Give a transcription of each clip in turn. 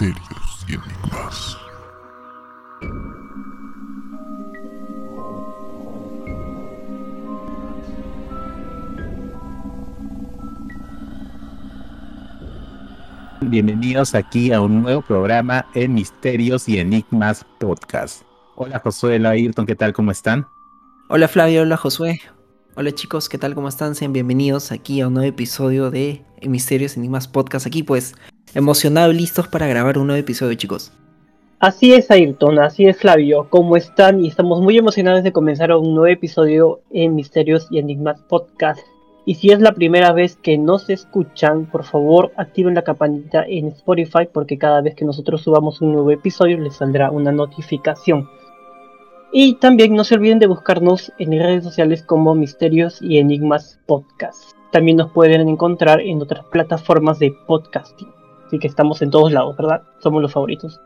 misterios y enigmas. Bienvenidos aquí a un nuevo programa en Misterios y Enigmas Podcast. Hola Josué, hola Ayrton, ¿qué tal? ¿Cómo están? Hola Flavio, hola Josué. Hola chicos, ¿qué tal? ¿Cómo están? Sean bienvenidos aquí a un nuevo episodio de Misterios y Enigmas Podcast. Aquí pues emocionados, listos para grabar un nuevo episodio chicos. Así es Ayrton, así es Flavio, ¿cómo están? Y estamos muy emocionados de comenzar un nuevo episodio en Misterios y Enigmas Podcast. Y si es la primera vez que nos escuchan, por favor activen la campanita en Spotify porque cada vez que nosotros subamos un nuevo episodio les saldrá una notificación. Y también no se olviden de buscarnos en redes sociales como Misterios y Enigmas Podcast. También nos pueden encontrar en otras plataformas de podcasting. Así que estamos en todos lados, ¿verdad? Somos los favoritos.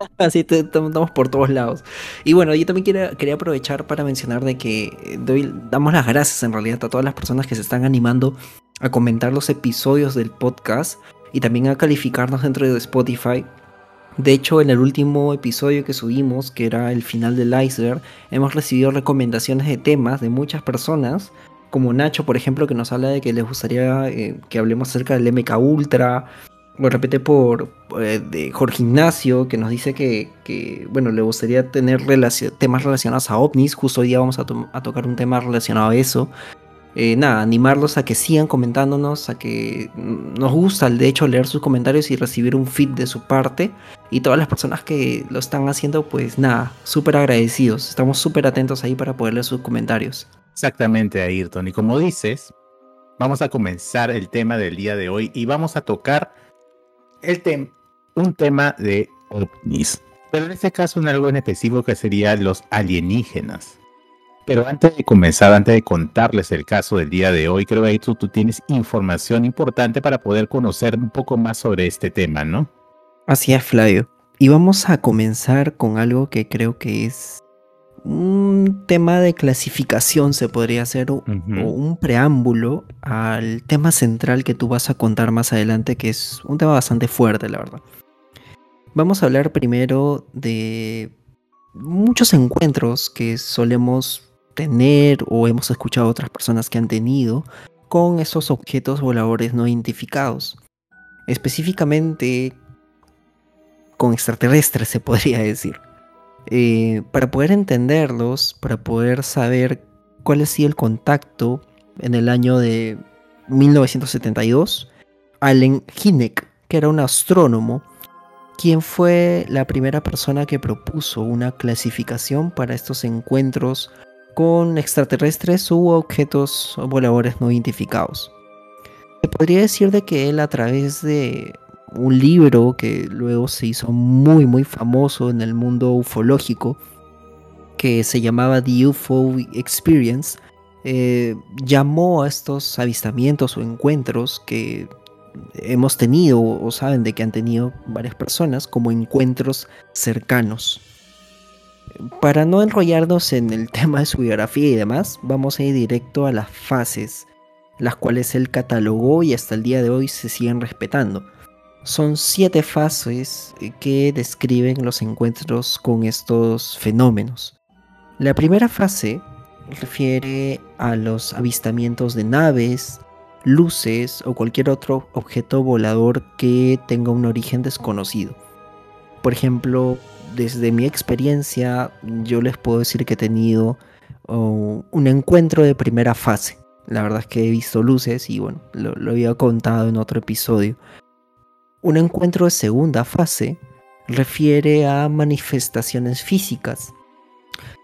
Así estamos por todos lados. Y bueno, yo también quería, quería aprovechar para mencionar de que doy, damos las gracias en realidad a todas las personas que se están animando a comentar los episodios del podcast y también a calificarnos dentro de Spotify. De hecho, en el último episodio que subimos, que era el final del iceberg, hemos recibido recomendaciones de temas de muchas personas, como Nacho, por ejemplo, que nos habla de que les gustaría eh, que hablemos acerca del MK Ultra, lo repite por eh, de Jorge Ignacio, que nos dice que, que bueno, le gustaría tener temas relacionados a ovnis. Justo hoy día vamos a, tocar un tema relacionado a eso. Eh, nada, animarlos a que sigan comentándonos, a que nos gusta, de hecho, leer sus comentarios y recibir un feed de su parte. Y todas las personas que lo están haciendo, pues nada, súper agradecidos. Estamos súper atentos ahí para poder leer sus comentarios. Exactamente, Ayrton. Y como dices, vamos a comenzar el tema del día de hoy y vamos a tocar el un tema de ovnis. Pero en este caso en algo en específico que sería los alienígenas. Pero antes de comenzar, antes de contarles el caso del día de hoy, creo que tú, tú tienes información importante para poder conocer un poco más sobre este tema, ¿no? Así es, Flavio. Y vamos a comenzar con algo que creo que es un tema de clasificación, se podría hacer, o, un preámbulo al tema central que tú vas a contar más adelante, que es un tema bastante fuerte, la verdad. Vamos a hablar primero de muchos encuentros que solemos tener o hemos escuchado a otras personas que han tenido con esos objetos voladores no identificados. Específicamente con extraterrestres, se podría decir. Eh, para poder entenderlos, para poder saber cuál ha sido el contacto en el año de 1972, Allen Hynek, que era un astrónomo, quien fue la primera persona que propuso una clasificación para estos encuentros con extraterrestres u objetos voladores no identificados. Se podría decir de que él a través de un libro que luego se hizo muy muy famoso en el mundo ufológico que se llamaba The UFO Experience eh, llamó a estos avistamientos o encuentros que hemos tenido o saben de que han tenido varias personas como encuentros cercanos. Para no enrollarnos en el tema de su biografía y demás, vamos a ir directo a las fases, las cuales él catalogó y hasta el día de hoy se siguen respetando. Son siete fases que describen los encuentros con estos fenómenos. La primera fase refiere a los avistamientos de naves, luces o cualquier otro objeto volador que tenga un origen desconocido. Por ejemplo, desde mi experiencia, yo les puedo decir que he tenido oh, un encuentro de primera fase. La verdad es que he visto luces y bueno, lo había contado en otro episodio. Un encuentro de segunda fase refiere a manifestaciones físicas.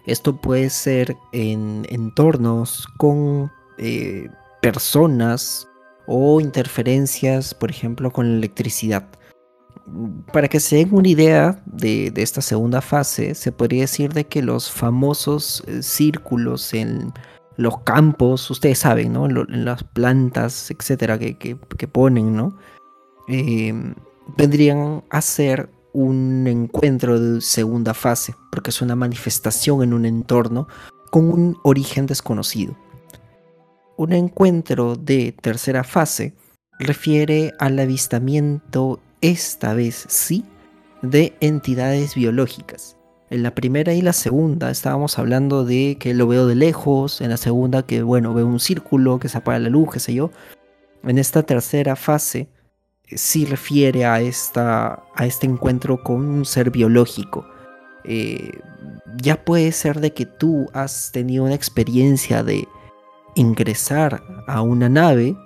Esto puede ser en entornos con eh, personas o interferencias, por ejemplo, con la electricidad. Para que se den una idea de, esta segunda fase, se podría decir de que los famosos eh, círculos en los campos, ustedes saben, ¿no? En, las plantas, etcétera, que, que ponen, ¿no? Em, vendrían a ser un encuentro de segunda fase, porque es una manifestación en un entorno con un origen desconocido. Un encuentro de tercera fase refiere al avistamiento esta vez sí, de entidades biológicas. En la primera y la segunda estábamos hablando de que lo veo de lejos, en la segunda que, bueno, veo un círculo que se apaga la luz, qué sé yo. En esta tercera fase sí refiere a, esta, a este encuentro con un ser biológico. Eh, ya puede ser de que tú has tenido una experiencia de ingresar a una nave,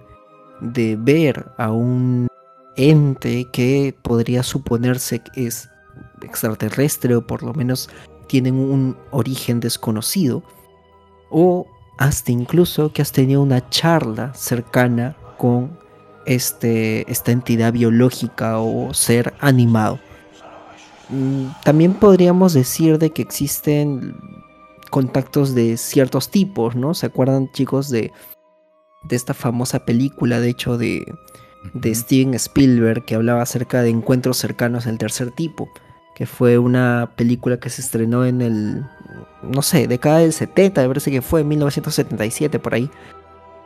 de ver a un ente que podría suponerse que es extraterrestre o por lo menos tienen un origen desconocido, o hasta incluso que has tenido una charla cercana con este, esta entidad biológica o ser animado. Mm, también podríamos decir de que existen contactos de ciertos tipos, ¿no? ¿Se acuerdan chicos de, de esta famosa película, de hecho, de, de Steven Spielberg, que hablaba acerca de encuentros cercanos del tercer tipo? que fue una película que se estrenó en el, no sé, década del 70, me parece que fue en 1977 por ahí,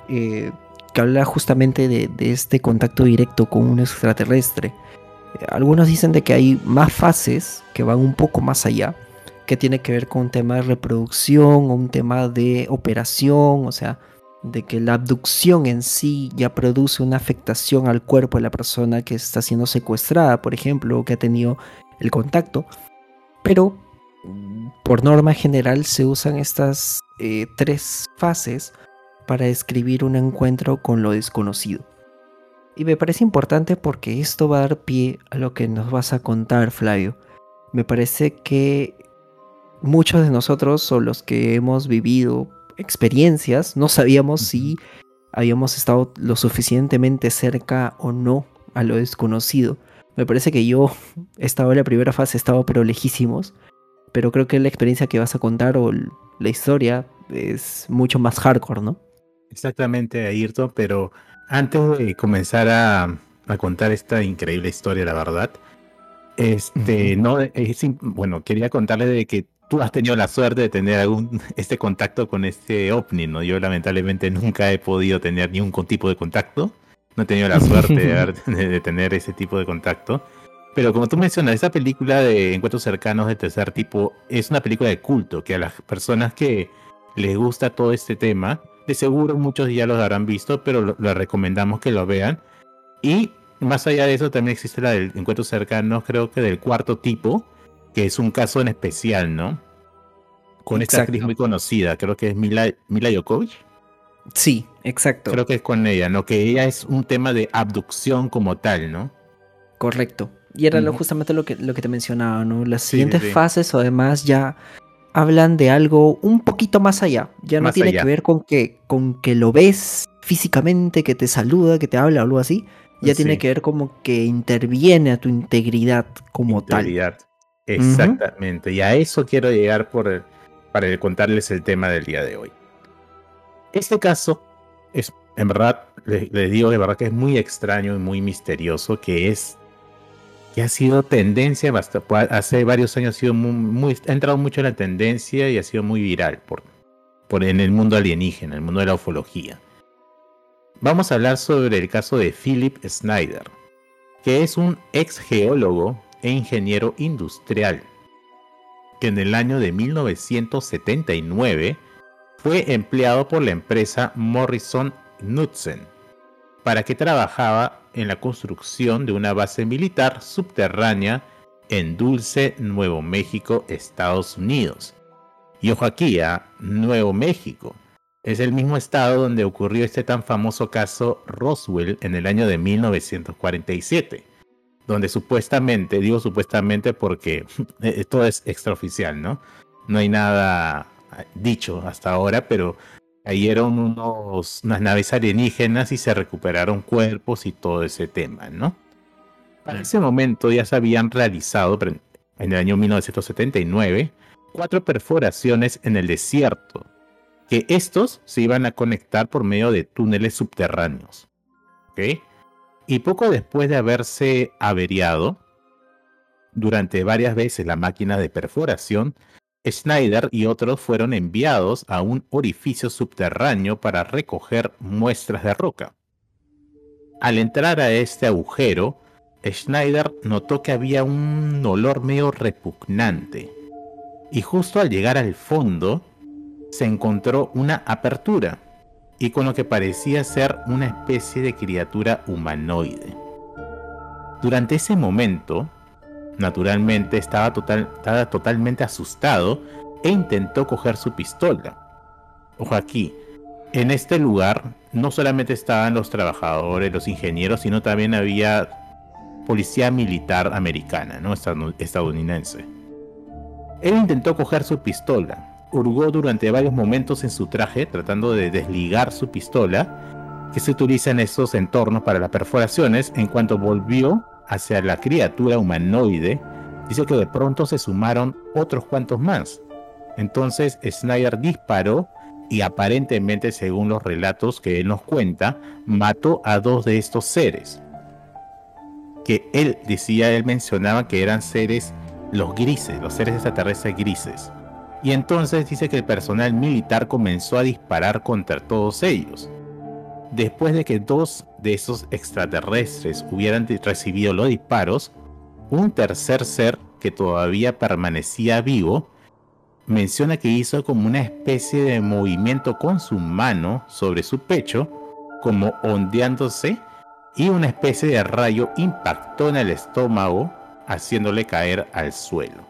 eh, que habla justamente de, este contacto directo con un extraterrestre. Algunos dicen de que hay más fases que van un poco más allá, que tiene que ver con un tema de reproducción o un tema de operación, o sea, de que la abducción en sí ya produce una afectación al cuerpo de la persona que está siendo secuestrada, por ejemplo, o que ha tenido el contacto, pero por norma general se usan estas eh, tres fases para describir un encuentro con lo desconocido. Y me parece importante porque esto va a dar pie a lo que nos vas a contar, Flavio. Me parece que muchos de nosotros o los que hemos vivido experiencias no sabíamos si habíamos estado lo suficientemente cerca o no a lo desconocido. Me parece que yo estaba en la primera fase, estaba pero lejísimos. Pero creo que la experiencia que vas a contar o la historia es mucho más hardcore, ¿no? Exactamente, Ayrton, pero antes de comenzar a, contar esta increíble historia, la verdad, este, no, bueno, quería contarle de que tú has tenido la suerte de tener algún este contacto con este ovni, ¿no? Yo lamentablemente nunca he podido tener ningún tipo de contacto. No he tenido la suerte de, tener ese tipo de contacto. Pero como tú mencionas, esa película de encuentros cercanos de tercer tipo es una película de culto que a las personas que les gusta todo este tema, de seguro muchos ya los habrán visto, pero les recomendamos que lo vean. Y más allá de eso, también existe la del encuentros cercanos, creo que del cuarto tipo, que es un caso en especial, ¿no? Con esta actriz muy conocida, creo que es Mila, Mila Jokovic. Sí, exacto. Creo que es con ella, ¿no? Que ella es un tema de abducción como tal, ¿no? Correcto. Y era lo, justamente lo que, lo que te mencionaba, ¿no? Las siguientes fases, además, ya hablan de algo un poquito más allá. Ya no tiene que ver con que, con que lo ves físicamente, que te saluda, que te habla o algo así. Ya tiene que ver como que interviene a tu integridad como integridad. tal. Exactamente. Y a eso quiero llegar por, para contarles el tema del día de hoy. Este caso es, en verdad, les le digo de verdad que es muy extraño y muy misterioso, que es que ha sido tendencia, hace varios años ha sido muy, ha entrado mucho en la tendencia y ha sido muy viral por, por en el mundo alienígena, en el mundo de la ufología. Vamos a hablar sobre el caso de Philip Snyder, que es un ex geólogo e ingeniero industrial, que en el año de 1979 fue empleado por la empresa Morrison Knudsen, para que trabajaba en la construcción de una base militar subterránea en Dulce, Nuevo México, Estados Unidos. Y ojo aquí, Nuevo México. Es el mismo estado donde ocurrió este tan famoso caso Roswell en el año de 1947, donde supuestamente, digo supuestamente porque todo es extraoficial, ¿no? No hay nada dicho hasta ahora, pero cayeron unos, unas naves alienígenas y se recuperaron cuerpos y todo ese tema, ¿no? Para ese momento ya se habían realizado, en el año 1979, cuatro perforaciones en el desierto, que estos se iban a conectar por medio de túneles subterráneos. ¿Ok? Y poco después de haberse averiado, durante varias veces la máquina de perforación, Schneider y otros fueron enviados a un orificio subterráneo para recoger muestras de roca. Al entrar a este agujero, Schneider notó que había un olor medio repugnante. Y justo al llegar al fondo, se encontró una apertura y con lo que parecía ser una especie de criatura humanoide. Durante ese momento, naturalmente estaba, estaba totalmente asustado e intentó coger su pistola. Ojo aquí, en este lugar no solamente estaban los trabajadores, los ingenieros, sino también había policía militar americana, ¿no? estadounidense. Él intentó coger su pistola, hurgó durante varios momentos en su traje tratando de desligar su pistola, que se utiliza en estos entornos para las perforaciones, en cuanto volvió hacia la criatura humanoide, dice que de pronto se sumaron otros cuantos más. Entonces Snyder disparó y aparentemente, según los relatos que él nos cuenta, mató a dos de estos seres. Que él decía, él mencionaba que eran seres, los grises, los seres extraterrestres grises. Y entonces dice que el personal militar comenzó a disparar contra todos ellos. Después de que dos de esos extraterrestres hubieran recibido los disparos, un tercer ser que todavía permanecía vivo menciona que hizo como una especie de movimiento con su mano sobre su pecho, como ondeándose, y una especie de rayo impactó en el estómago, haciéndole caer al suelo.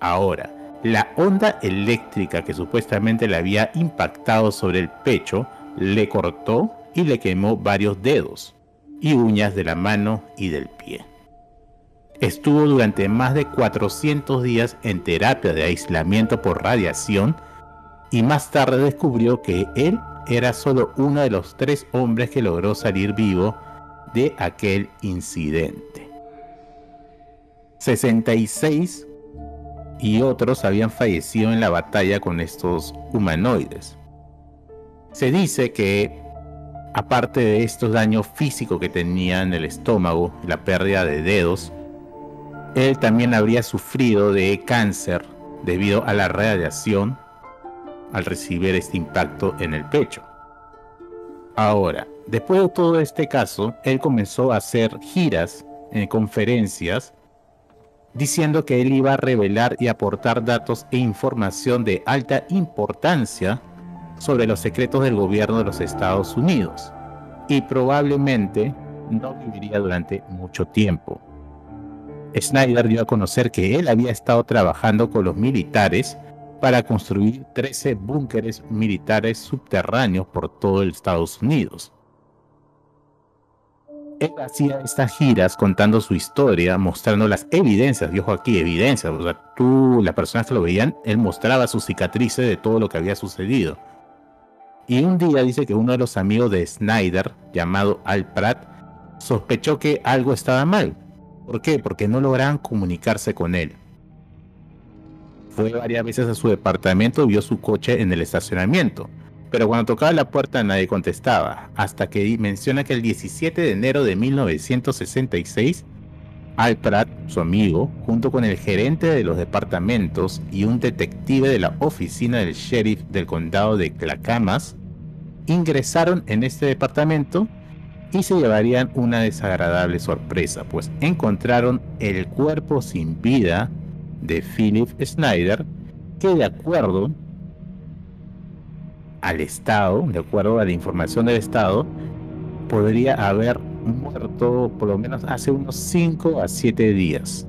Ahora, la onda eléctrica que supuestamente le había impactado sobre el pecho le cortó y le quemó varios dedos y uñas de la mano y del pie. Estuvo durante más de 400 días en terapia de aislamiento por radiación y más tarde descubrió que él era solo uno de los tres hombres que logró salir vivo de aquel incidente. 66 y otros habían fallecido en la batalla con estos humanoides. Se dice que, aparte de estos daños físicos que tenía en el estómago, la pérdida de dedos, él también habría sufrido de cáncer debido a la radiación al recibir este impacto en el pecho. Ahora, después de todo este caso, él comenzó a hacer giras en conferencias diciendo que él iba a revelar y aportar datos e información de alta importancia sobre los secretos del gobierno de los Estados Unidos y probablemente no viviría durante mucho tiempo. Snyder dio a conocer que él había estado trabajando con los militares para construir 13 búnkeres militares subterráneos por todo el Estados Unidos. Él hacía estas giras contando su historia, mostrando las evidencias, y ojo aquí, evidencias, o sea, tú, las personas que lo veían, él mostraba sus cicatrices de todo lo que había sucedido. Y un día dice que uno de los amigos de Snyder, llamado Al Pratt, sospechó que algo estaba mal ¿Por qué? Porque no lograban comunicarse con él. Fue varias veces a su departamento, vio su coche en el estacionamiento, pero cuando tocaba la puerta nadie contestaba, hasta que menciona que el 17 de enero de 1966, Al Pratt, su amigo, junto con el gerente de los departamentos y un detective de la oficina del sheriff del condado de Clackamas, ingresaron en este departamento y se llevarían una desagradable sorpresa, pues encontraron el cuerpo sin vida de Philip Snyder, que de acuerdo al Estado, de acuerdo a la información del Estado, podría haber muerto por lo menos hace unos 5 a 7 días,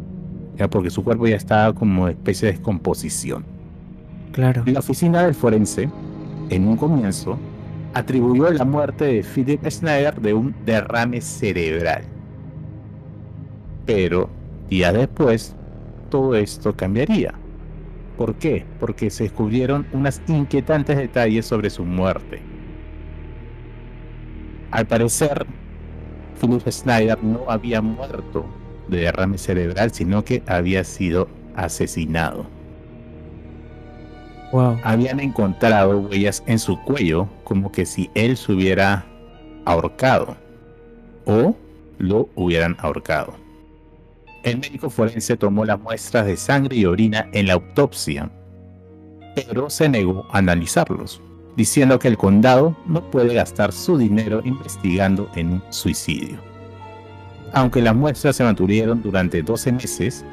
ya porque su cuerpo ya estaba como especie de descomposición. Claro. La oficina del forense, en un comienzo, atribuyó la muerte de Philip Schneider de un derrame cerebral. Pero días después, todo esto cambiaría. ¿Por qué? Porque se descubrieron unos inquietantes detalles sobre su muerte. Al parecer, Philip Schneider no había muerto de derrame cerebral, sino que había sido asesinado. Habían encontrado huellas en su cuello como que si él se hubiera ahorcado o lo hubieran ahorcado. El médico forense tomó las muestras de sangre y orina en la autopsia, pero se negó a analizarlos, diciendo que el condado no puede gastar su dinero investigando en un suicidio. Aunque las muestras se mantuvieron durante 12 meses,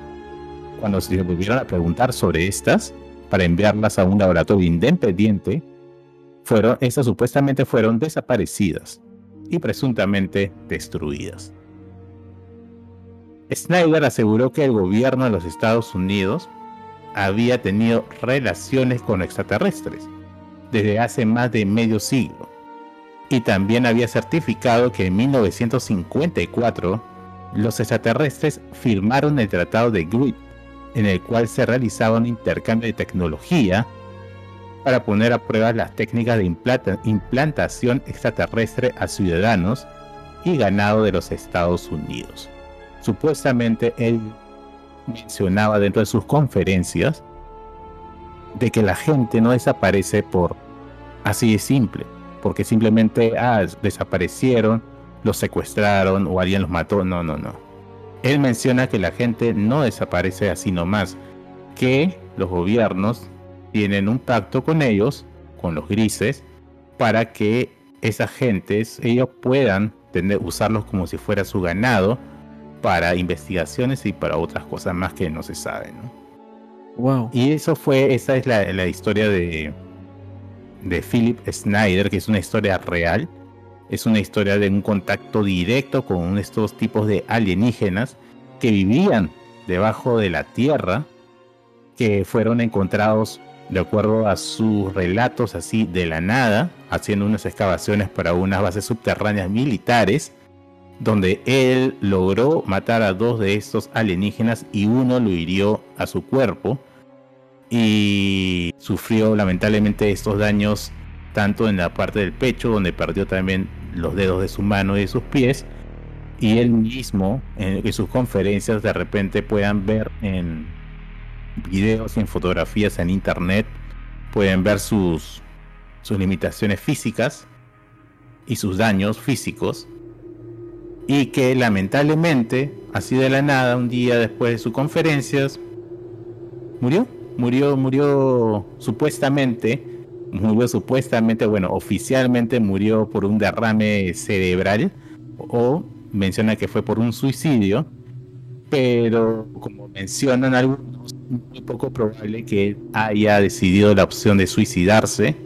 cuando se volvieron a preguntar sobre estas, para enviarlas a un laboratorio independiente, fueron, estas supuestamente fueron desaparecidas y presuntamente destruidas. Snyder aseguró que el gobierno de los Estados Unidos había tenido relaciones con extraterrestres desde hace más de medio siglo y también había certificado que en 1954 los extraterrestres firmaron el Tratado de Grid, en el cual se realizaba un intercambio de tecnología para poner a prueba las técnicas de implantación extraterrestre a ciudadanos y ganado de los Estados Unidos. Supuestamente él mencionaba dentro de sus conferencias de que la gente no desaparece por así de simple, porque simplemente ah, desaparecieron, los secuestraron o alguien los mató. No, no, no. Él menciona que la gente no desaparece así nomás, que los gobiernos tienen un pacto con ellos, con los grises, para que esas gentes, ellos puedan tener, usarlos como si fuera su ganado para investigaciones y para otras cosas más que no se saben. Wow. Y eso fue, esa es la historia de, de Philip Snyder, que es una historia real. Es una historia de un contacto directo con estos tipos de alienígenas que vivían debajo de la Tierra, que fueron encontrados de acuerdo a sus relatos así de la nada, haciendo unas excavaciones para unas bases subterráneas militares, donde él logró matar a dos de estos alienígenas y uno lo hirió a su cuerpo y sufrió lamentablemente estos daños tanto en la parte del pecho donde perdió también los dedos de su mano y de sus pies y él mismo en, sus conferencias de repente puedan ver en videos y en fotografías en internet pueden ver sus sus limitaciones físicas y sus daños físicos y que lamentablemente así de la nada un día después de sus conferencias murió murió, murió supuestamente, murió supuestamente, bueno, oficialmente murió por un derrame cerebral o menciona que fue por un suicidio, pero como mencionan algunos, es muy poco probable que haya decidido la opción de suicidarse,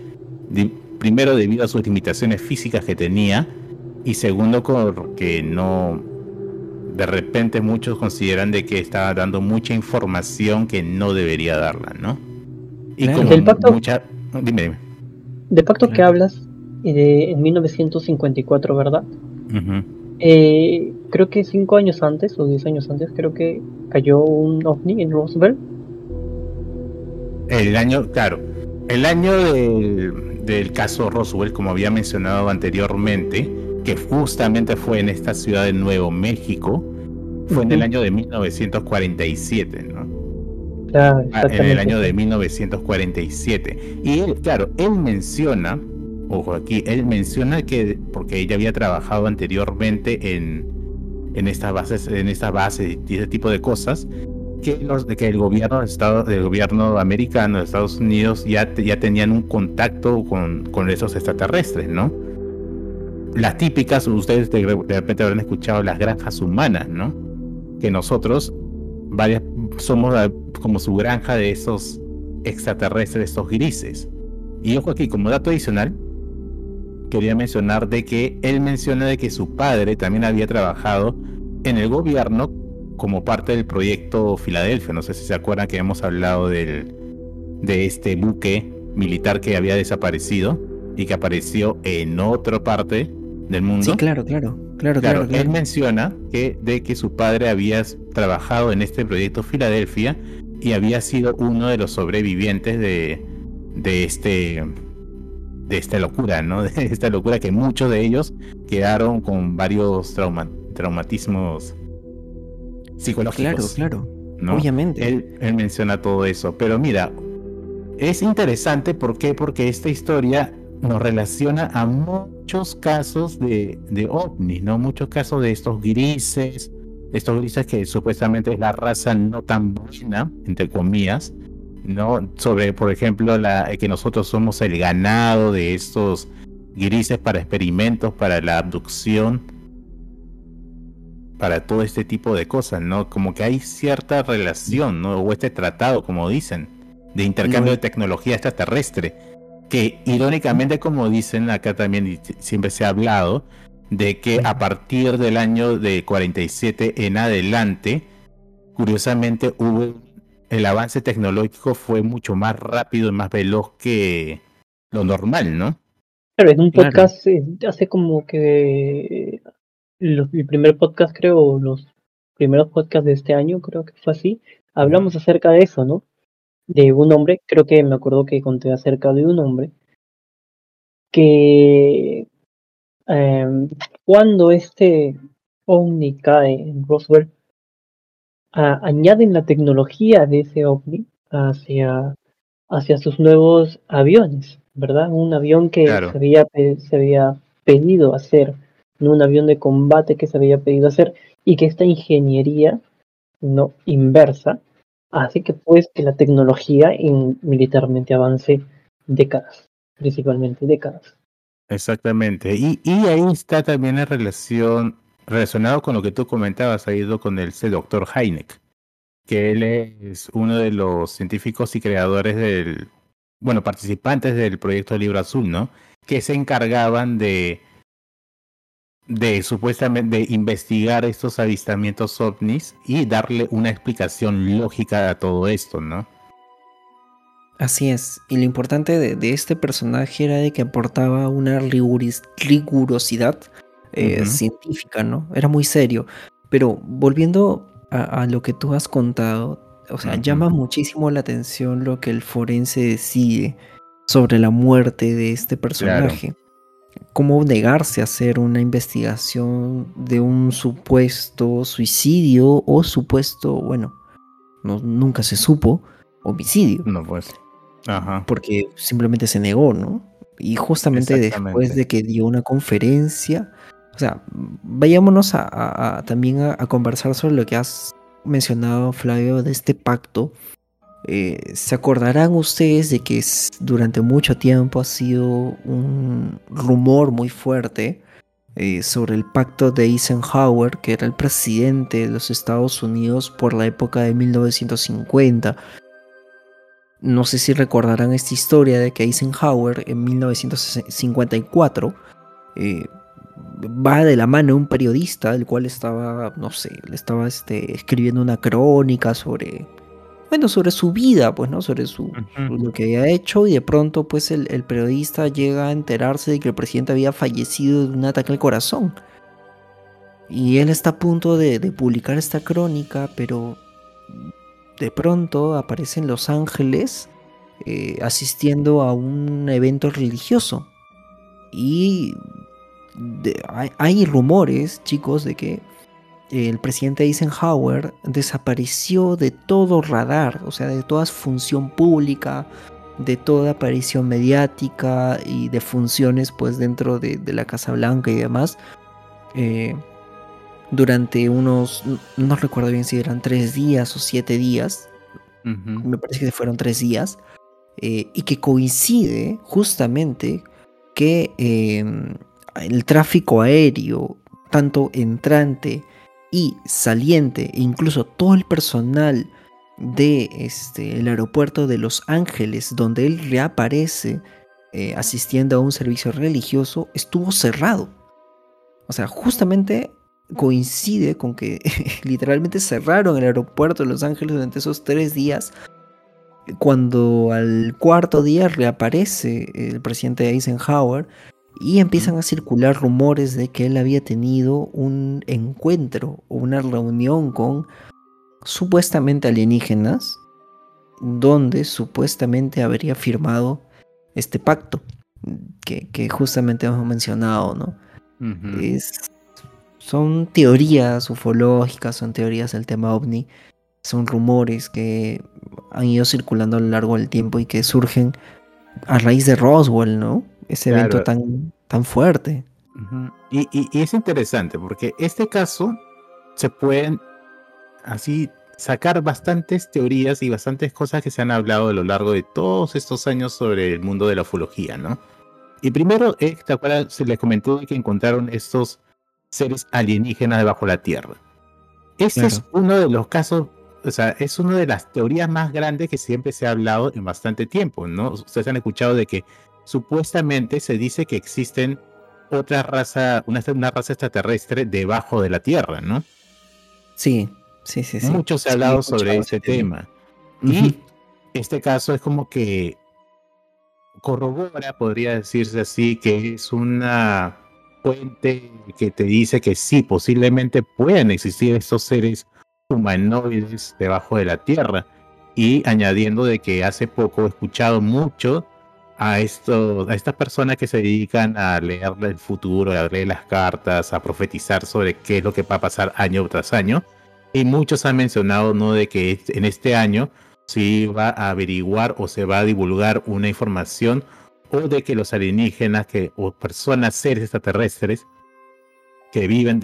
primero debido a sus limitaciones físicas que tenía y segundo porque no de repente muchos consideran de que estaba dando mucha información que no debería darla, ¿no? Y como del pacto, mucha... Dime, dime. Del pacto que hablas de, en 1954, ¿verdad? Eh, creo que cinco años antes, o diez años antes, creo que cayó un ovni en Roosevelt. El año, claro, el año del, del caso Roswell, como había mencionado anteriormente, que justamente fue en esta ciudad de Nuevo México, fue en el año de 1947, ¿no? Ah, en el año de 1947. Y él, claro, él menciona, ojo aquí, él menciona que, porque ella había trabajado anteriormente en, en estas bases, en estas bases y ese tipo de cosas, que, los, que el gobierno Estado, del gobierno americano de Estados Unidos ya, ya tenían un contacto con, con esos extraterrestres, ¿no? Las típicas, ustedes de, repente habrán escuchado las granjas humanas, ¿no? Que nosotros varias, somos como su granja de esos extraterrestres, esos grises. Y ojo aquí, como dato adicional, quería mencionar de que él menciona de que su padre también había trabajado en el gobierno como parte del proyecto Filadelfia. No sé si se acuerdan que hemos hablado del, de este buque militar que había desaparecido y que apareció en otra parte del mundo. Sí, claro, claro, claro, claro. Él menciona que de que su padre había trabajado en este proyecto Filadelfia y había sido uno de los sobrevivientes de, de este de esta locura, ¿no? De esta locura que muchos de ellos quedaron con varios traumatismos psicológicos. Claro, claro. Obviamente. Él, él menciona todo eso. Pero mira, es interesante, ¿por qué? Porque esta historia nos relaciona a muchos casos de, de ovnis, ¿no? Muchos casos de estos grises, estos grises que supuestamente es la raza no tan buena, entre comillas, ¿no? Sobre, por ejemplo, la, que nosotros somos el ganado de estos grises para experimentos, para la abducción. para todo este tipo de cosas, ¿no? Como que hay cierta relación, ¿no? O este tratado, como dicen, de intercambio de tecnología extraterrestre, que irónicamente, como dicen acá también, siempre se ha hablado, de que a partir del año de 47 en adelante, curiosamente hubo el avance tecnológico fue mucho más rápido y más veloz que lo normal, ¿no? Claro, en un podcast eh, hace como que el primer podcast creo, los primeros podcasts de este año, creo que fue así, hablamos acerca de eso, ¿no? De un hombre, creo que me acuerdo que conté acerca de un hombre que em, cuando este ovni cae en Roswell, añaden la tecnología de ese ovni hacia, hacia sus nuevos aviones, ¿verdad? Un avión que se, había, se había pedido hacer un avión de combate que se había pedido hacer y que esta ingeniería no inversa hace que pues que la tecnología militarmente avance décadas, principalmente décadas. Exactamente. Y, y ahí está también la relación relacionado con lo que tú comentabas, ha ido con el doctor Heineck, que él es uno de los científicos y creadores del, bueno, participantes del proyecto Libro Azul, ¿no? Que se encargaban de de supuestamente investigar estos avistamientos ovnis y darle una explicación lógica a todo esto, ¿no? Así es, y lo importante de, este personaje era de que aportaba una rigurosidad eh, científica, ¿no? Era muy serio. Pero volviendo a, lo que tú has contado, o sea, llama muchísimo la atención lo que el forense decide sobre la muerte de este personaje cómo negarse a hacer una investigación de un supuesto suicidio o supuesto, bueno, no, nunca se supo, homicidio. No, pues. Ajá. Porque simplemente se negó, ¿no? Y justamente después de que dio una conferencia, o sea, vayámonos a, también a, conversar sobre lo que has mencionado, Flavio, de este pacto eh, se acordarán ustedes de que durante mucho tiempo ha sido un rumor muy fuerte eh, sobre el pacto de Eisenhower, que era el presidente de los Estados Unidos por la época de 1950. No sé si recordarán esta historia de que Eisenhower en 1954 eh, va de la mano un periodista, el cual estaba, no sé, le estaba este, escribiendo una crónica sobre bueno, sobre su vida, pues, ¿no? Sobre su, lo que había hecho y de pronto, pues, el, periodista llega a enterarse de que el presidente había fallecido de un ataque al corazón. Y él está a punto de, publicar esta crónica, pero de pronto aparece en Los Ángeles eh, asistiendo a un evento religioso. Y hay rumores, chicos, de que el presidente Eisenhower desapareció de todo radar, o sea, de toda función pública, de toda aparición mediática y de funciones pues dentro de, la Casa Blanca y demás. Eh, durante unos, no recuerdo bien si eran tres días o siete días, me parece que fueron tres días, eh, y que coincide justamente que em, el tráfico aéreo, tanto entrante y saliente e incluso todo el personal de este, aeropuerto de Los Ángeles, donde él reaparece eh, asistiendo a un servicio religioso, estuvo cerrado. O sea, justamente coincide con que literalmente cerraron el aeropuerto de Los Ángeles durante esos tres días, cuando al cuarto día reaparece el presidente Eisenhower y empiezan a circular rumores de que él había tenido un encuentro o una reunión con supuestamente alienígenas, donde supuestamente habría firmado este pacto que, justamente hemos mencionado, ¿no? son teorías ufológicas, son teorías del tema ovni, son rumores que han ido circulando a lo largo del tiempo y que surgen a raíz de Roswell, ¿no? Ese evento tan, tan fuerte. y, y, es interesante porque este caso se pueden así sacar bastantes teorías y bastantes cosas que se han hablado a lo largo de todos estos años sobre el mundo de la ufología, ¿no? Y primero, eh, ¿te acuerdas? Se les comentó que encontraron estos seres alienígenas debajo de la Tierra. Este es uno de los casos, o sea, es una de las teorías más grandes que siempre se ha hablado en bastante tiempo, ¿no? Ustedes han escuchado de que supuestamente se dice que existen otra raza, una, una raza extraterrestre debajo de la Tierra, ¿no? Sí, sí, sí. sí. Mucho se ha hablado sobre ese tema. Y este caso es como que corrobora, podría decirse así, que es una fuente que te dice que sí, posiblemente pueden existir estos seres humanoides debajo de la Tierra. Y añadiendo de que hace poco he escuchado mucho a, esto, a estas personas que se dedican a leer el futuro, a leer las cartas, a profetizar sobre qué es lo que va a pasar año tras año. Y muchos han mencionado ¿no? de que en este año se va a averiguar o se va a divulgar una información o de que los alienígenas que, o personas, seres extraterrestres que viven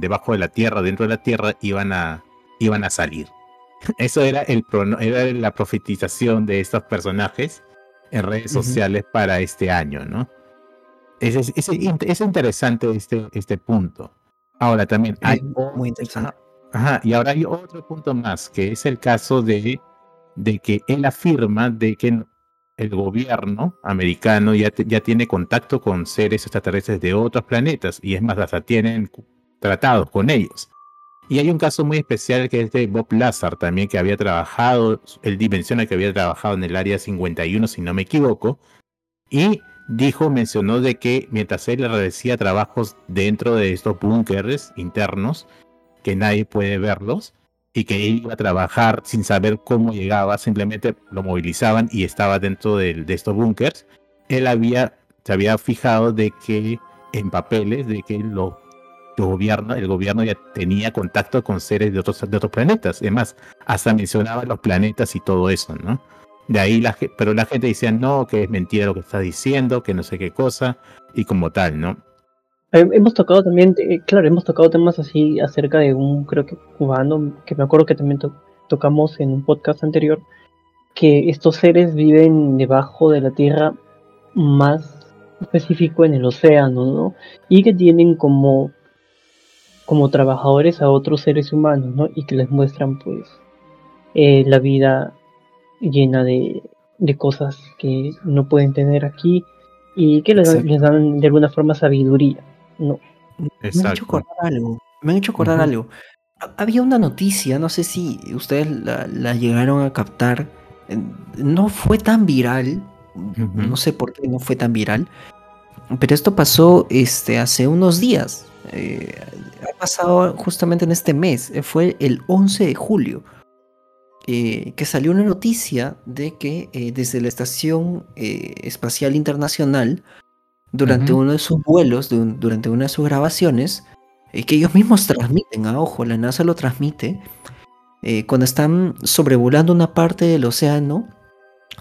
debajo de la Tierra, dentro de la Tierra, iban a, iban a salir. Eso era, el, era la profetización de estos personajes en redes sociales para este año, ¿no? Es, es, es, interesante este, este punto. Ahora también hay... Muy interesante. Ajá, y ahora hay otro punto más, que es el caso de, de que él afirma de que el gobierno americano ya, ya tiene contacto con seres extraterrestres de otros planetas y es más, hasta tienen tratados con ellos. Y hay un caso muy especial que es de Bob Lazar también, que había trabajado, él dimensiona que había trabajado en el área 51, si no me equivoco, y dijo, mencionó de que mientras él realizaba trabajos dentro de estos búnkeres internos, que nadie puede verlos, y que él iba a trabajar sin saber cómo llegaba, simplemente lo movilizaban y estaba dentro de, estos búnkers, él había, se había fijado de que en papeles, de que lo el gobierno, el gobierno ya tenía contacto con seres de otros, de otros planetas. Además, hasta mencionaba los planetas y todo eso, ¿no? De ahí la pero la gente decía, no, que es mentira lo que está diciendo, que no sé qué cosa, y como tal, ¿no? Eh, hemos tocado también, eh, claro, hemos tocado temas así acerca de un, creo que cubano, que me acuerdo que también tocamos en un podcast anterior, que estos seres viven debajo de la Tierra más específico en el océano, ¿no? Y que tienen como como trabajadores a otros seres humanos, ¿no? Y que les muestran, pues, eh, la vida llena de, cosas que no pueden tener aquí y que les, dan de alguna forma sabiduría, ¿no? Me han hecho acordar algo. Me han hecho acordar algo. Había una noticia, no sé si ustedes la, llegaron a captar. No fue tan viral. No sé por qué no fue tan viral. Pero esto pasó este, hace unos días. Eh, ha pasado justamente en este mes, eh, fue el 11 de julio, eh, que salió una noticia de que desde la Estación Espacial Internacional, durante uno de sus vuelos, durante una de sus grabaciones, que ellos mismos transmiten, a ojo, la NASA lo transmite, cuando están sobrevolando una parte del océano,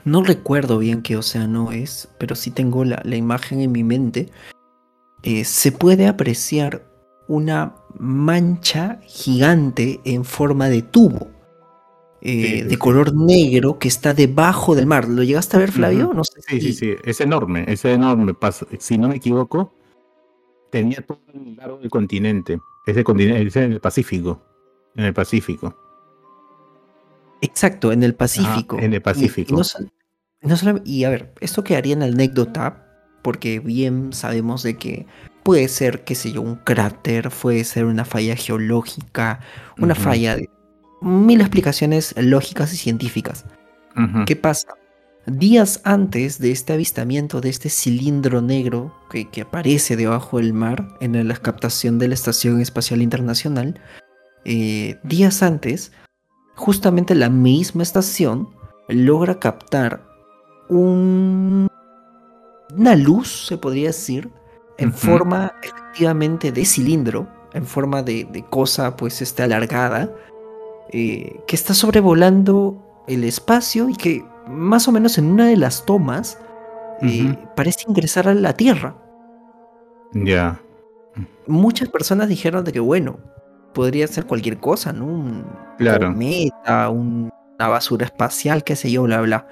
no recuerdo bien qué océano es, pero sí tengo la imagen en mi mente, eh, se puede apreciar una mancha gigante en forma de tubo. Eh, de color negro que está debajo del mar. ¿Lo llegaste a ver, Flavio? No sé sí, sí, sí, es enorme, es enorme. Si no me equivoco, tenía todo el largo del continente. Ese continente es en el Pacífico. En el Pacífico. Exacto, en el Pacífico. en el Pacífico. y a ver, esto quedaría en la anécdota, porque bien sabemos de que puede ser, qué sé yo, un cráter, puede ser una falla geológica, una falla de mil explicaciones lógicas y científicas. ¿Qué pasa? Días antes de este avistamiento de este cilindro negro que, aparece debajo del mar en la captación de la Estación Espacial Internacional, eh, días antes, justamente la misma estación logra captar un una luz, se podría decir, en forma efectivamente de cilindro, en forma de, cosa pues este, alargada, eh, que está sobrevolando el espacio y que más o menos en una de las tomas eh, parece ingresar a la Tierra. Ya. Muchas personas dijeron de que bueno, podría ser cualquier cosa, ¿no? Un claro. cometa, una basura espacial, qué sé yo, bla, bla.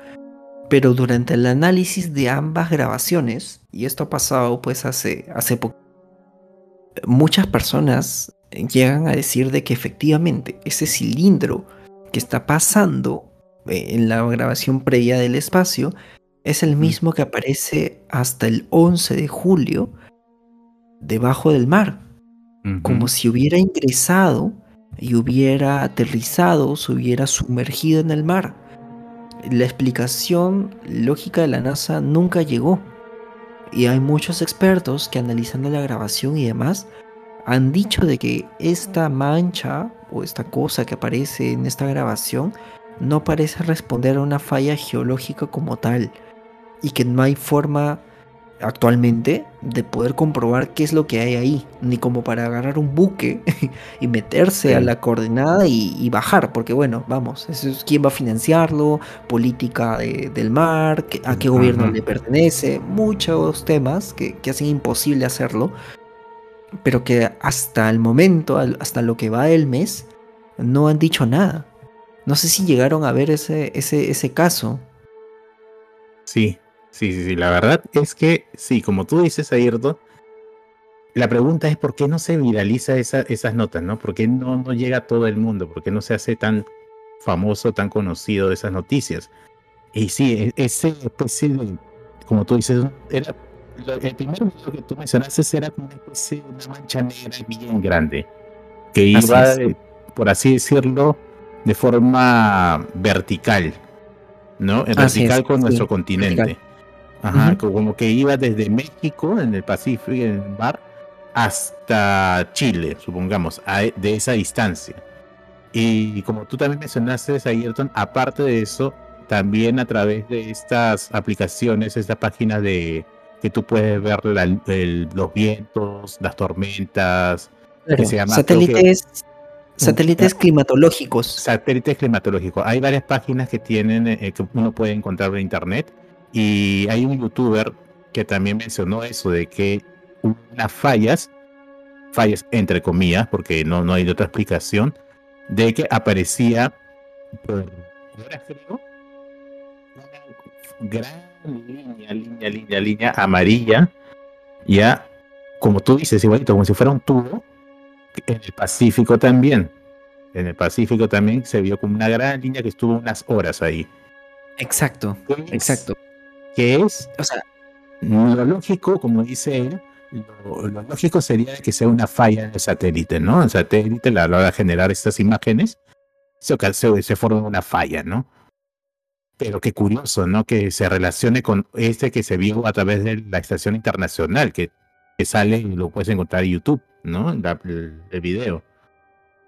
Pero durante el análisis de ambas grabaciones, y esto ha pasado pues hace, hace poco, muchas personas llegan a decir de que efectivamente ese cilindro que está pasando eh, en la grabación previa del espacio es el mismo que aparece hasta el 11 de julio debajo del mar, como si hubiera ingresado y hubiera aterrizado, se hubiera sumergido en el mar. La explicación lógica de la NASA nunca llegó. Y hay muchos expertos que analizando la grabación y demás han dicho de que esta mancha o esta cosa que aparece en esta grabación no parece responder a una falla geológica como tal y que no hay forma actualmente de poder comprobar qué es lo que hay ahí, ni como para agarrar un buque y meterse a la coordenada y, bajar, porque bueno, vamos, eso es quién va a financiarlo, política del mar, a qué gobierno le pertenece, muchos temas que, hacen imposible hacerlo, pero que hasta el momento, hasta lo que va del mes, no han dicho nada. No sé si llegaron a ver ese, ese, ese caso. Sí, Sí, sí, sí, la verdad es que sí, como tú dices, Ayrton, la pregunta es por qué no se viraliza esas notas, ¿no? ¿Por qué no, no llega a todo el mundo? ¿Por qué no se hace tan famoso, tan conocido esas noticias? Y sí, e, ese especie de, como tú dices, era, el primer video que tú mencionaste era como una especie de una mancha negra bien grande, que iba, por así decirlo, de forma vertical, ¿no? En vertical con nuestro continente. Ajá, como que iba desde México, en el Pacífico, en el mar, hasta Chile, supongamos, de esa distancia. Y como tú también mencionaste, Ayrton, aparte de eso, también a través de estas aplicaciones, esta página de que tú puedes ver los vientos, las tormentas, que se llama, satélites, satélites climatológicos. Satélites climatológicos. Hay varias páginas que tienen eh, que uno puede encontrar en internet y hay un youtuber que también mencionó eso de que unas fallas, fallas entre comillas, porque no, no hay otra explicación, de que aparecía por creo, una gran línea, línea, línea, línea amarilla, ya, como tú dices, igualito, como si fuera un tubo, en el Pacífico también. En el Pacífico también se vio como una gran línea que estuvo unas horas ahí. Exacto, exacto que es, o sea, lo lógico, como dice él, lo, lógico sería que sea una falla en el satélite, ¿no? El satélite, a la hora de generar estas imágenes, se, se, forma una falla, ¿no? Pero qué curioso, ¿no? Que se relacione con este que se vio a través de la estación internacional, que, que sale y lo puedes encontrar en YouTube, ¿no? el video.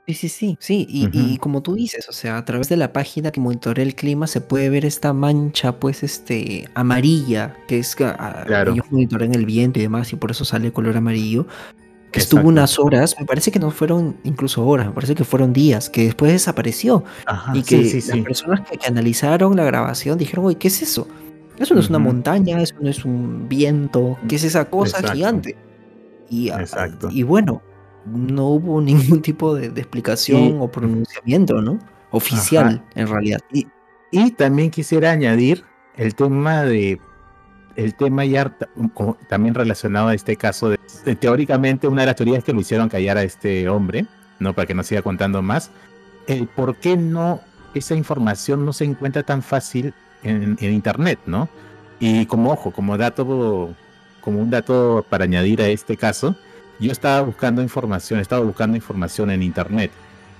Sí, sí, sí, sí. Y, como tú dices, o sea, a través de la página que monitorea el clima se puede ver esta mancha, pues, este, amarilla, que es que ellos monitorean el viento y demás, y por eso sale el color amarillo. Que estuvo unas horas, me parece que no fueron incluso horas, me parece que fueron días, que después desapareció. y que las personas que, analizaron la grabación dijeron, oye, ¿qué es eso? Eso no es una montaña, eso no es un viento, ¿qué es esa cosa gigante? Y, y bueno, no hubo ningún tipo de, explicación o pronunciamiento, ¿no? Oficial, en realidad. Y, y, también quisiera añadir el tema de el tema ya también relacionado a este caso de, teóricamente una de las teorías que lo hicieron callar a este hombre, no para que no siga contando más, el por qué no esa información no se encuentra tan fácil en, en internet, ¿no? Y como ojo, como dato, como un dato para añadir a este caso, yo estaba buscando información, estaba buscando información en internet,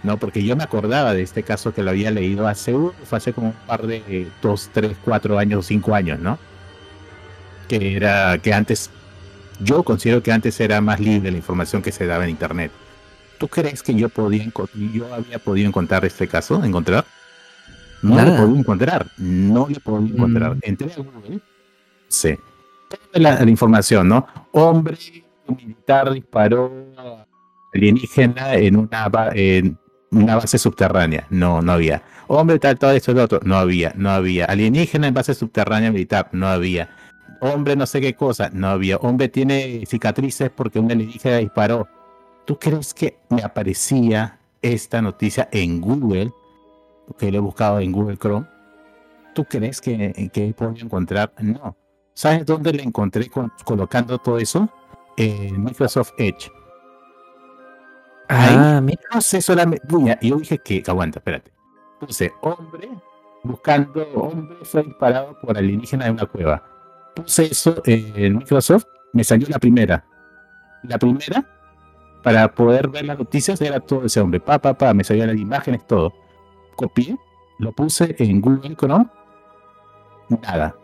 ¿no? Porque yo me acordaba de este caso que lo había leído hace, fue hace como un par de dos, tres, cuatro años, cinco años, ¿no? Que era, que antes, yo considero que antes era más libre la información que se daba en internet. ¿Tú crees que yo podía, yo había podido encontrar este caso, encontrar? No lo podía encontrar, no lo podía encontrar. Mm. Entré a Google, sí, la, la información, ¿no? Hombre militar disparó alienígena en una, en una base subterránea. No, no había. Hombre, tal, todo esto, lo otro. No había, no había. Alienígena en base subterránea militar. No había. Hombre, no sé qué cosa. No había. Hombre tiene cicatrices porque un alienígena disparó. ¿Tú crees que me aparecía esta noticia en Google? Que lo he buscado en Google Chrome. ¿Tú crees que, que podido encontrar? No. ¿Sabes dónde le encontré colocando todo eso? En Microsoft Edge. Ah, mira. No sé solamente. Y yo dije que, aguanta, espérate. Puse hombre buscando hombre fue disparado por alienígena en una cueva. Puse eso en Microsoft, me salió la primera. La primera, para poder ver las noticias, era todo ese hombre. Pa, pa, pa, me salían las imágenes, todo. Copié, lo puse en Google Chrome. Nada.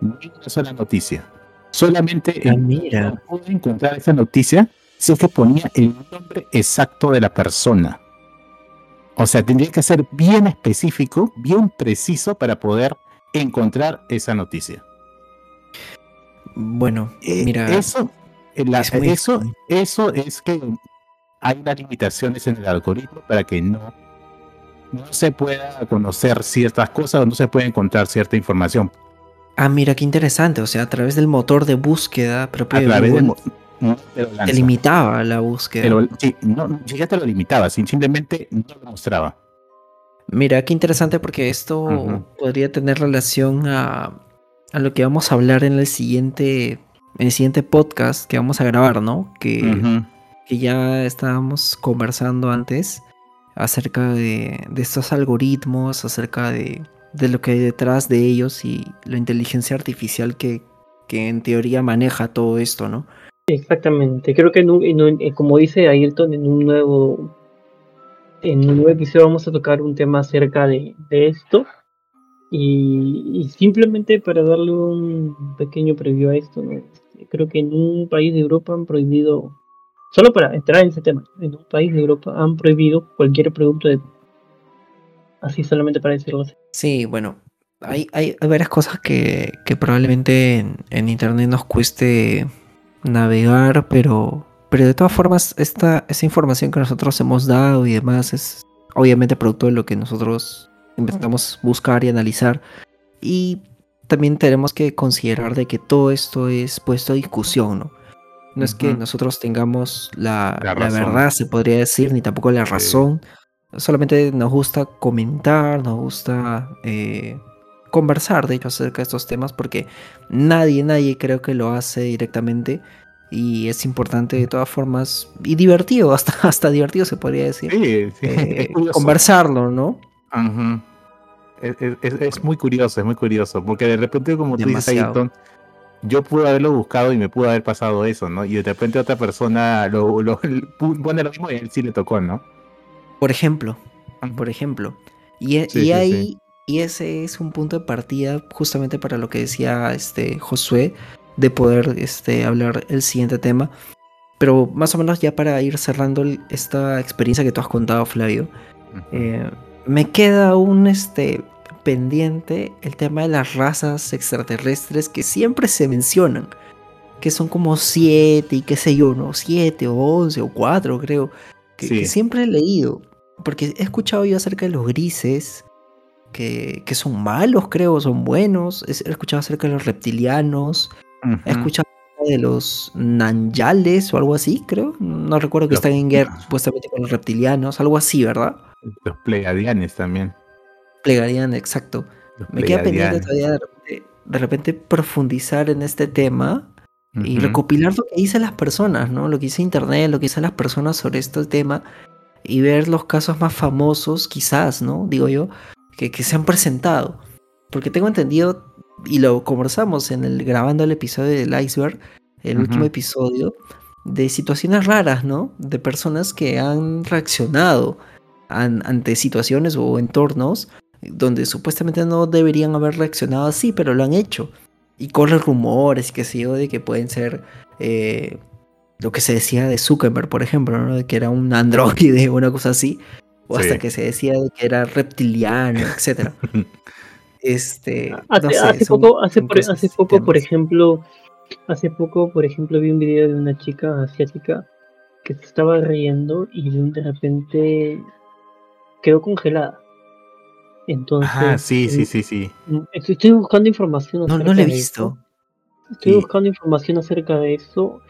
Ni una sola noticia. Solamente ah, mira. pude encontrar esa noticia si es que ponía el nombre exacto de la persona. O sea, tendría que ser bien específico, bien preciso para poder encontrar esa noticia. Bueno, eh, mira. Eso, eh, eso, eso es que hay unas limitaciones en el algoritmo para que no, no se pueda conocer ciertas cosas o no se pueda encontrar cierta información. Ah, mira, qué interesante. O sea, a través del motor de búsqueda propio a de Google, te, limitaba la búsqueda. Pero, sí, no, ya te lo limitaba, simplemente no lo mostraba. Mira, qué interesante porque esto podría tener relación a, a, lo que vamos a hablar en el siguiente, en el siguiente podcast que vamos a grabar, ¿no? Que, que ya estábamos conversando antes acerca de, de estos algoritmos, acerca de, de, lo que hay detrás de ellos y la inteligencia artificial que, que en teoría maneja todo esto, ¿no? Exactamente, creo que eh, como dice Ayrton, en un nuevo en un nuevo episodio vamos a tocar un tema acerca de, esto. Y, simplemente para darle un pequeño preview a esto, este, creo que en un país de Europa han prohibido, solo para entrar en ese tema, en un país de Europa han prohibido cualquier producto de... Así solamente para decirlo así. Sí, bueno, hay, hay, varias cosas que, probablemente en Internet nos cueste navegar, pero, pero de todas formas, esta, esa información que nosotros hemos dado y demás es obviamente producto de lo que nosotros intentamos buscar y analizar. Y también tenemos que considerar de que todo esto es puesto a discusión, ¿no? No es que nosotros tengamos la, verdad, se podría decir, ni tampoco la razón. Solamente nos gusta comentar, nos gusta eh, conversar, de hecho, acerca de estos temas, porque nadie, nadie creo que lo hace directamente. Y es importante de todas formas, y divertido, hasta, hasta divertido se podría decir, sí, sí. Eh, conversarlo, ¿no? es, muy curioso, es muy curioso, porque de repente, como tú dices, Ayrton, yo pude haberlo buscado y me pudo haber pasado eso, ¿no? Y de repente otra persona lo, lo, pone lo mismo y él sí le tocó, ¿no? Por ejemplo, por ejemplo. Y, e, y ahí, y ese es un punto de partida justamente para lo que decía este Josué, de poder este, hablar el siguiente tema. Pero más o menos ya para ir cerrando esta experiencia que tú has contado, Flavio, eh, me queda un este, pendiente el tema de las razas extraterrestres que siempre se mencionan. Que son como siete y qué sé yo, ¿no? Siete o once o cuatro, creo. que siempre he leído. Porque he escuchado yo acerca de los grises, que, son malos, creo, son buenos. He escuchado acerca de los reptilianos. He escuchado de los Nanyales o algo así, creo. No recuerdo que están en guerra supuestamente con los reptilianos, algo así, ¿verdad? Los plegadianes también. Plegadianes, exacto. Me queda pendiente todavía de repente, profundizar en este tema y recopilar lo que dicen las personas, ¿no? Lo que dice Internet, lo que dicen las personas sobre este tema y ver los casos más famosos, quizás, ¿no? Digo yo, que, se han presentado. Porque tengo entendido, y lo conversamos en el grabando el episodio del iceberg, el último episodio, de situaciones raras, ¿no? De personas que han reaccionado ante situaciones o entornos donde supuestamente no deberían haber reaccionado así, pero lo han hecho. Y corren rumores, que sé yo, de que pueden ser eh, lo que se decía de Zuckerberg, por ejemplo, ¿no? De que era un androide o una cosa así o hasta que se decía que era reptiliano, etcétera. Este, hace, poco, hace, por, hace poco, por ejemplo, hace poco, por ejemplo, vi un video de una chica asiática que se estaba riendo y de repente quedó congelada. Entonces, ah, sí, sí, sí, sí. Estoy buscando información. No, no lo he visto. Estoy buscando información acerca de eso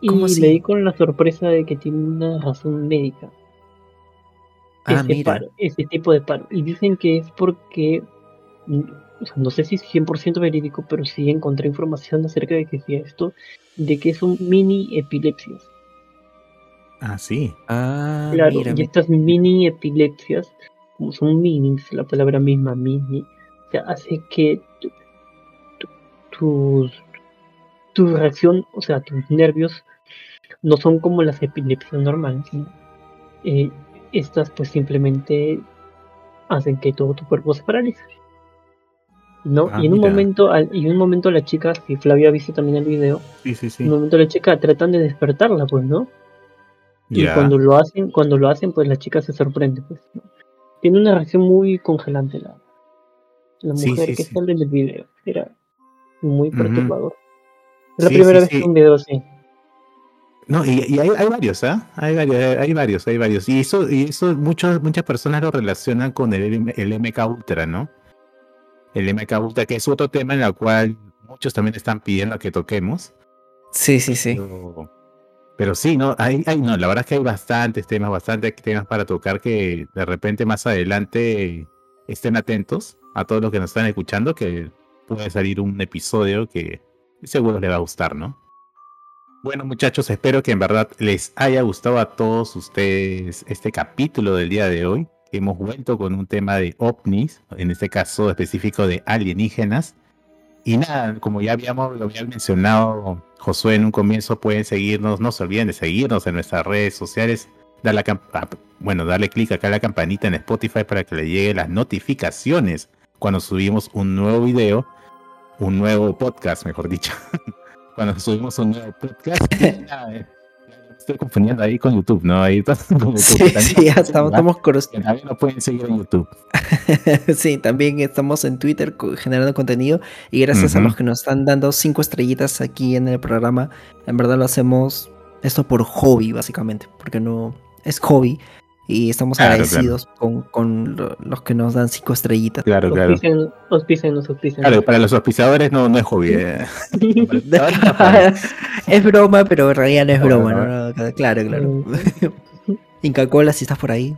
y me di con la sorpresa de que tiene una razón médica. Ah, ese, tipo de paro. Y dicen que es porque, mm, no sé si es 100% verídico, pero sí encontré información acerca de que decía esto, de que es un mini epilepsia Ah, sí. Ah, Claro, mira, y estas mini epilepsias, como son minis, la palabra misma mini, o sea, hace que tu, tu- tus- tu reacción, o sea, tus nervios no son como las epilepsias normales. ¿no? Eh, estas pues simplemente hacen que todo tu cuerpo se paralice. ¿No? Ah, y en un mira. momento, al- y en un momento la chica, si Flavia ha visto también el video, Sí, sí, sí. en un momento la chica tratan de despertarla, pues, ¿no? Y cuando lo hacen, cuando lo hacen, pues la chica se sorprende, pues. ¿no? Tiene una reacción muy congelante la, la mujer que sale en el video. Era muy perturbador. Es la Sí, primera sí, vez sí. que un video así. No, y, y hay, hay varios, ¿ah? Hay varios, hay varios, hay varios. Y eso, y eso muchos, muchas personas lo relacionan con el, el MK Ultra, ¿no? El MK Ultra, que es otro tema en el cual muchos también están pidiendo que toquemos. Sí, sí, sí. Pero, pero sí, ¿no? Hay, hay, no, la verdad es que hay bastantes temas, bastantes temas para tocar que de repente más adelante estén atentos a todos los que nos están escuchando, que puede salir un episodio que seguro les va a gustar, ¿no? Bueno, muchachos, espero que en verdad les haya gustado a todos ustedes este capítulo del día de hoy. Hemos vuelto con un tema de ovnis, en este caso específico de alienígenas. Y nada, como ya habíamos lo había mencionado Josué en un comienzo, pueden seguirnos, no se olviden de seguirnos en nuestras redes sociales. Dar la cam- ah, bueno, darle clic acá a la campanita en Spotify para que le lleguen las notificaciones cuando subimos un nuevo video, un nuevo podcast, mejor dicho. cuando subimos un nuevo podcast. eh, ya me estoy confundiendo ahí con YouTube, ¿no? Ahí está como Sí, que también sí, ya estamos, estamos seguir, También nos pueden seguir en YouTube. Sí, también estamos en Twitter generando contenido y gracias a Ujú. los que nos están dando cinco estrellitas aquí en el programa, en verdad lo hacemos esto por hobby básicamente, porque no es hobby y estamos Claro, agradecidos con, con lo- los que nos dan cinco estrellitas. Claro, claro. Auspicien, auspicien, auspicien. Claro, para los auspiciadores no, no es hobby. eh. Es broma, pero en realidad no es broma, bueno. ¿no? No, Claro, claro. Inca Cola, si estás por ahí.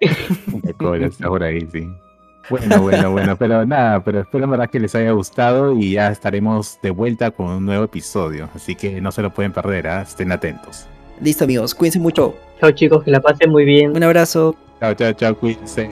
De cola, está por ahí, sí. Bueno, bueno, bueno, pero nada, pero espero en verdad que les haya gustado y ya estaremos de vuelta con un nuevo episodio. Así que no se lo pueden perder, ¿ah? estén atentos. Listo amigos, cuídense mucho. Chao chicos, que la pasen muy bien. Un abrazo. Chao, chao, chao, cuídense.